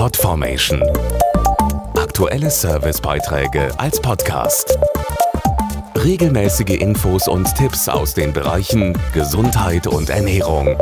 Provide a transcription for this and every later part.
Podformation. Aktuelle Servicebeiträge als Podcast. Regelmäßige Infos und Tipps aus den Bereichen Gesundheit und Ernährung.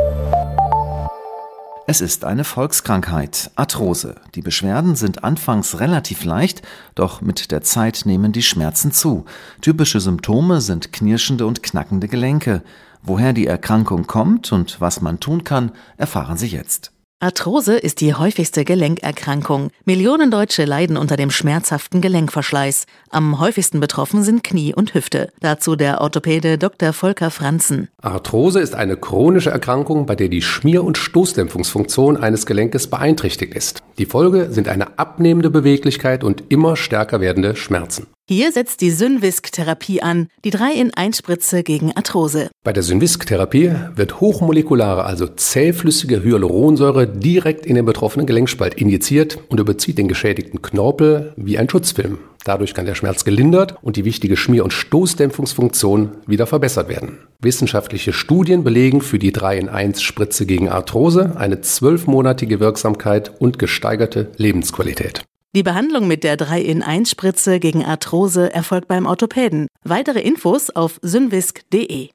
Es ist eine Volkskrankheit, Arthrose. Die Beschwerden sind anfangs relativ leicht, doch mit der Zeit nehmen die Schmerzen zu. Typische Symptome sind knirschende und knackende Gelenke. Woher die Erkrankung kommt und was man tun kann, erfahren Sie jetzt. Arthrose ist die häufigste Gelenkerkrankung. Millionen Deutsche leiden unter dem schmerzhaften Gelenkverschleiß. Am häufigsten betroffen sind Knie und Hüfte. Dazu der Orthopäde Dr. Volker Franzen. Arthrose ist eine chronische Erkrankung, bei der die Schmier- und Stoßdämpfungsfunktion eines Gelenkes beeinträchtigt ist. Die Folge sind eine abnehmende Beweglichkeit und immer stärker werdende Schmerzen. Hier setzt die Synvisk-Therapie an, die 3-in-1-Spritze gegen Arthrose. Bei der Synvisk-Therapie wird hochmolekulare, also zähflüssige Hyaluronsäure direkt in den betroffenen Gelenkspalt injiziert und überzieht den geschädigten Knorpel wie ein Schutzfilm. Dadurch kann der Schmerz gelindert und die wichtige Schmier- und Stoßdämpfungsfunktion wieder verbessert werden. Wissenschaftliche Studien belegen für die 3-in-1-Spritze gegen Arthrose eine zwölfmonatige Wirksamkeit und gesteigerte Lebensqualität. Die Behandlung mit der 3-in-1-Spritze gegen Arthrose erfolgt beim Orthopäden. Weitere Infos auf synvisk.de.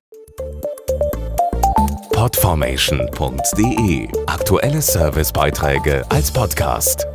Podformation.de Aktuelle Servicebeiträge als Podcast.